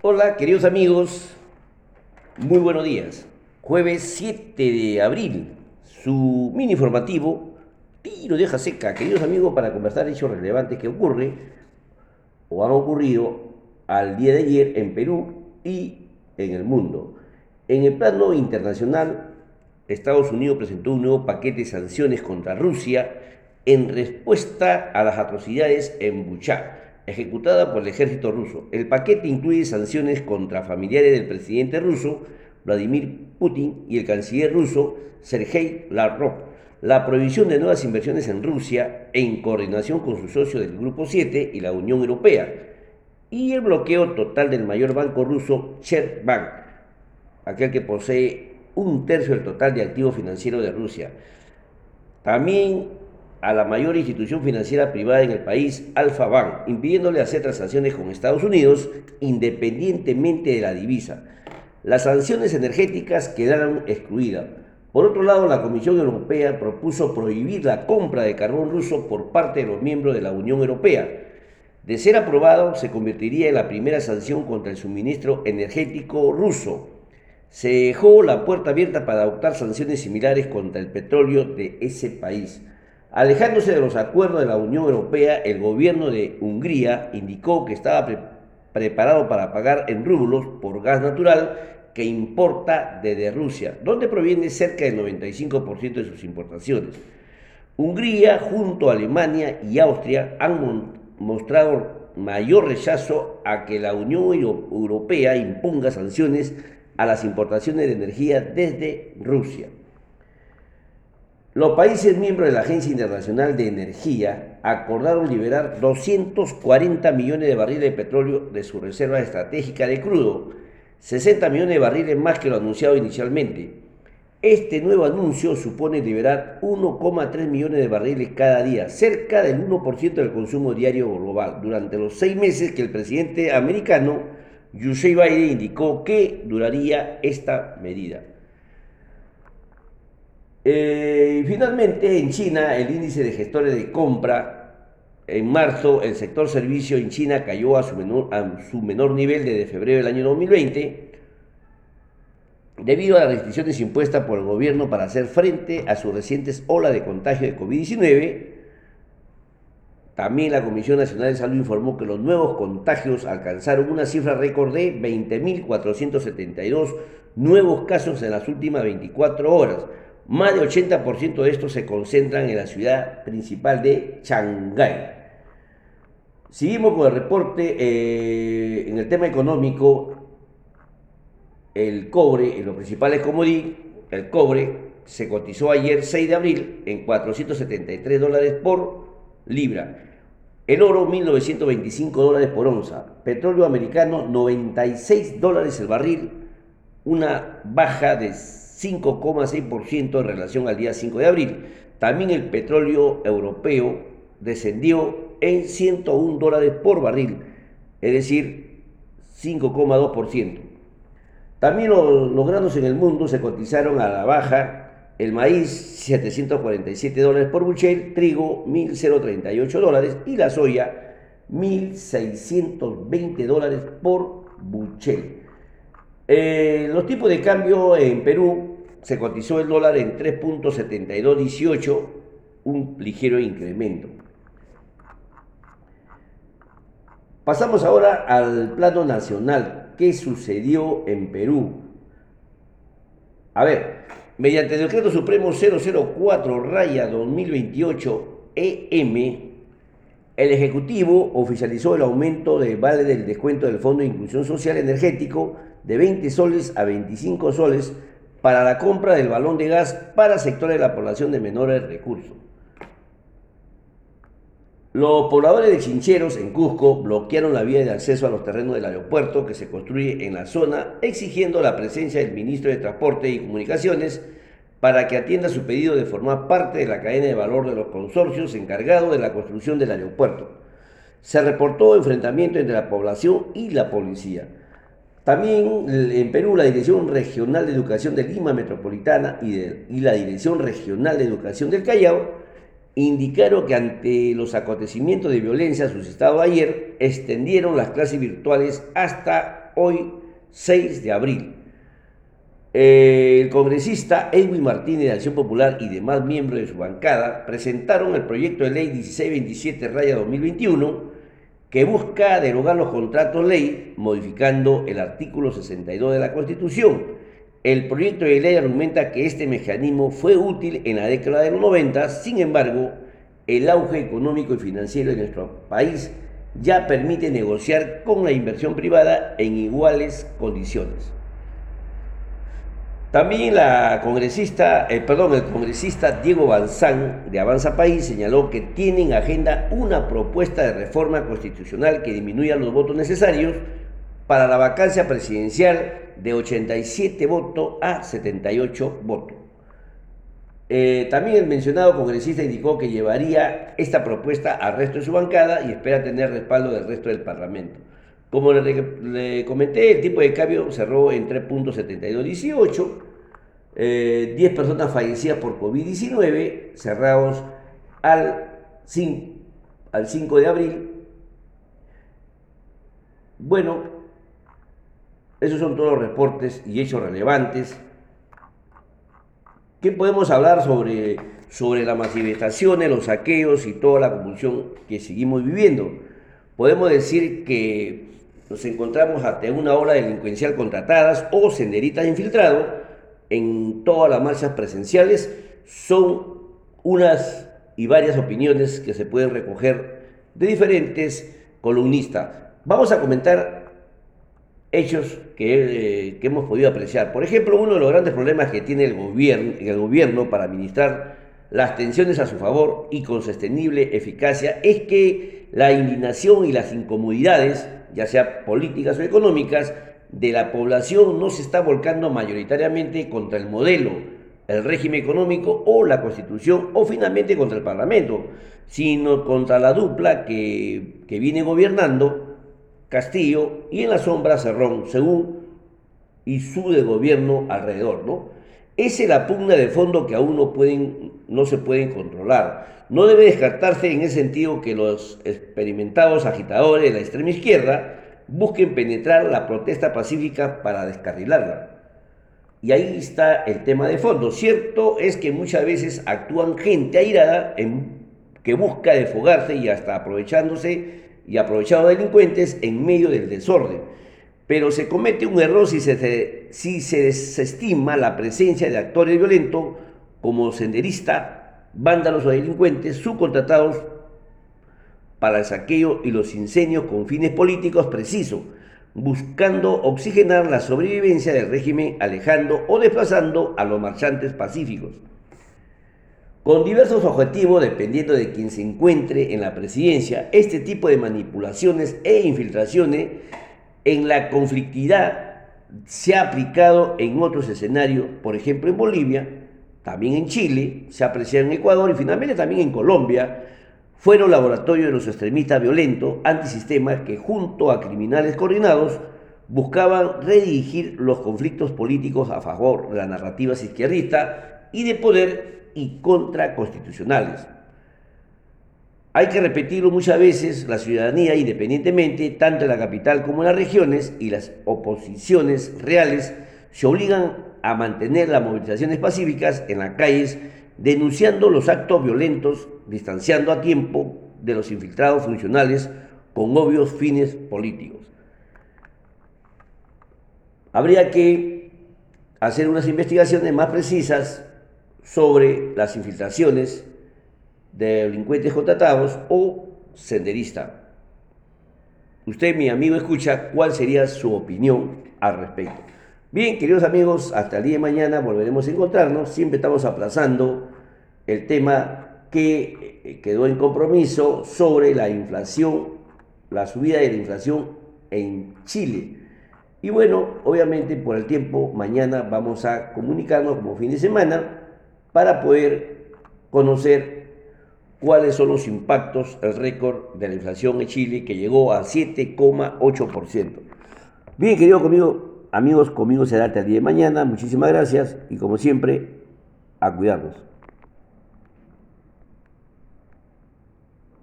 Hola, queridos amigos, muy buenos días. Jueves 7 de abril, su mini informativo, tiro de hoja seca, queridos amigos, para conversar hechos relevantes que ocurre o han ocurrido al día de ayer en Perú y en el mundo. En el plano internacional, Estados Unidos presentó un nuevo paquete de sanciones contra Rusia en respuesta a las atrocidades en Bucha ejecutada por el ejército ruso. El paquete incluye sanciones contra familiares del presidente ruso, Vladimir Putin, y el canciller ruso, Sergei Lavrov, la prohibición de nuevas inversiones en Rusia en coordinación con su socio del Grupo 7 y la Unión Europea, y el bloqueo total del mayor banco ruso, Bank, aquel que posee un tercio del total de activos financieros de Rusia. También a la mayor institución financiera privada en el país, Alfa Bank, impidiéndole hacer transacciones con Estados Unidos independientemente de la divisa. Las sanciones energéticas quedaron excluidas. Por otro lado, la Comisión Europea propuso prohibir la compra de carbón ruso por parte de los miembros de la Unión Europea. De ser aprobado, se convertiría en la primera sanción contra el suministro energético ruso. Se dejó la puerta abierta para adoptar sanciones similares contra el petróleo de ese país. Alejándose de los acuerdos de la Unión Europea, el gobierno de Hungría indicó que estaba preparado para pagar en rublos por gas natural que importa desde Rusia, donde proviene cerca del 95% de sus importaciones. Hungría, junto a Alemania y Austria, han mostrado mayor rechazo a que la Unión Europea imponga sanciones a las importaciones de energía desde Rusia. Los países miembros de la Agencia Internacional de Energía acordaron liberar 240 millones de barriles de petróleo de su reserva estratégica de crudo, 60 millones de barriles más que lo anunciado inicialmente. Este nuevo anuncio supone liberar 1,3 millones de barriles cada día, cerca del 1% del consumo diario global, durante los seis meses que el presidente americano Joe Biden indicó que duraría esta medida. Eh, finalmente, en China, el índice de gestores de compra, en marzo, el sector servicio en China cayó a su menor, a su menor nivel desde febrero del año 2020, debido a las restricciones impuestas por el gobierno para hacer frente a sus recientes ola de contagio de COVID-19. También la Comisión Nacional de Salud informó que los nuevos contagios alcanzaron una cifra récord de 20.472 nuevos casos en las últimas 24 horas, más de 80% de estos se concentran en la ciudad principal de Shanghái. Seguimos con el reporte eh, en el tema económico. El cobre, en los principales commodities, el cobre se cotizó ayer 6 de abril en 473 dólares por libra. El oro 1925 dólares por onza. Petróleo americano 96 dólares el barril. Una baja de 5,6% en relación al día 5 de abril. También el petróleo europeo descendió en 101 dólares por barril, es decir, 5,2%. También los, granos en el mundo se cotizaron a la baja. El maíz 747 dólares por buchel, trigo 1.038 dólares y la soya 1.620 dólares por buchel. Eh, los tipos de cambio en Perú se cotizó el dólar en 3.7218, un ligero incremento. Pasamos ahora al plano nacional. ¿Qué sucedió en Perú? A ver, mediante el decreto supremo 004 raya 2028 EM, el Ejecutivo oficializó el aumento de vale del descuento del Fondo de Inclusión Social Energético de 20 soles a 25 soles para la compra del balón de gas para sectores de la población de menores recursos. Los pobladores de Chincheros en Cusco bloquearon la vía de acceso a los terrenos del aeropuerto que se construye en la zona, exigiendo la presencia del ministro de Transporte y Comunicaciones para que atienda su pedido de formar parte de la cadena de valor de los consorcios encargados de la construcción del aeropuerto. Se reportó enfrentamiento entre la población y la policía. También en Perú la Dirección Regional de Educación de Lima Metropolitana y, la Dirección Regional de Educación del Callao indicaron que ante los acontecimientos de violencia suscitados ayer, extendieron las clases virtuales hasta hoy 6 de abril. El congresista Edwin Martínez de Acción Popular y demás miembros de su bancada presentaron el proyecto de ley 1627-2021 que busca derogar los contratos ley modificando el artículo 62 de la Constitución. El proyecto de ley argumenta que este mecanismo fue útil en la década de los 90, sin embargo, el auge económico y financiero de nuestro país ya permite negociar con la inversión privada en iguales condiciones. También la congresista, eh, perdón, el congresista Diego Banzán de Avanza País señaló que tiene en agenda una propuesta de reforma constitucional que disminuya los votos necesarios para la vacancia presidencial de 87 votos a 78 votos. Eh, también el mencionado congresista indicó que llevaría esta propuesta al resto de su bancada y espera tener respaldo del resto del Parlamento. Como le, comenté, el tipo de cambio cerró en 3.7218, 10 eh, personas fallecidas por COVID-19, cerrados al 5, al 5 de abril. Bueno, esos son todos los reportes y hechos relevantes ¿Qué podemos hablar sobre, sobre las manifestaciones, los saqueos y toda la convulsión que seguimos viviendo? Podemos decir que nos encontramos ante una ola delincuencial contratadas o senderistas infiltrados en todas las marchas presenciales. Son unas y varias opiniones que se pueden recoger de diferentes columnistas. Vamos a comentar hechos eh, que, hemos podido apreciar. Por ejemplo, uno de los grandes problemas que tiene el gobierno, el gobierno para administrar las tensiones a su favor y con sostenible eficacia es que la indignación y las incomodidades, ya sea políticas o económicas, de la población no se está volcando mayoritariamente contra el modelo, el régimen económico o la constitución o finalmente contra el parlamento, sino contra la dupla que, viene gobernando Castillo y en la sombra Cerrón, según y su de gobierno alrededor, ¿no? Esa es la pugna de fondo que aún no, se pueden controlar. No debe descartarse en ese sentido que los experimentados agitadores de la extrema izquierda busquen penetrar la protesta pacífica para descarrilarla. Y ahí está el tema de fondo. Cierto es que muchas veces actúan gente airada que busca desfogarse y hasta aprovechándose y aprovechado delincuentes en medio del desorden. Pero se comete un error si se, si se desestima la presencia de actores violentos como senderista, vándalos o delincuentes subcontratados para el saqueo y los incendios con fines políticos precisos, buscando oxigenar la sobrevivencia del régimen alejando o desplazando a los marchantes pacíficos. Con diversos objetivos dependiendo de quien se encuentre en la presidencia, este tipo de manipulaciones e infiltraciones en la conflictividad se ha aplicado en otros escenarios, por ejemplo en Bolivia, también en Chile, se ha apreciado en Ecuador y finalmente también en Colombia, fueron laboratorios de los extremistas violentos, antisistemas que junto a criminales coordinados buscaban redirigir los conflictos políticos a favor de las narrativas izquierdistas y de poder y contraconstitucionales. Hay que repetirlo muchas veces, la ciudadanía, independientemente, tanto en la capital como en las regiones, y las oposiciones reales, se obligan a mantener las movilizaciones pacíficas en las calles, denunciando los actos violentos, distanciando a tiempo de los infiltrados funcionales con obvios fines políticos. Habría que hacer unas investigaciones más precisas sobre las infiltraciones de delincuentes contratados o senderista. Usted, mi amigo, escucha cuál sería su opinión al respecto. Bien, queridos amigos, hasta el día de mañana volveremos a encontrarnos. Siempre estamos aplazando el tema que eh, quedó en compromiso sobre la inflación, la subida de la inflación en Chile. Y bueno, obviamente por el tiempo, mañana vamos a comunicarnos como fin de semana para poder conocer cuáles son los impactos, el récord de la inflación en Chile que llegó a 7,8%. Bien, querido conmigo, amigos, conmigo será hasta el día de mañana. Muchísimas gracias y como siempre, a cuidarnos.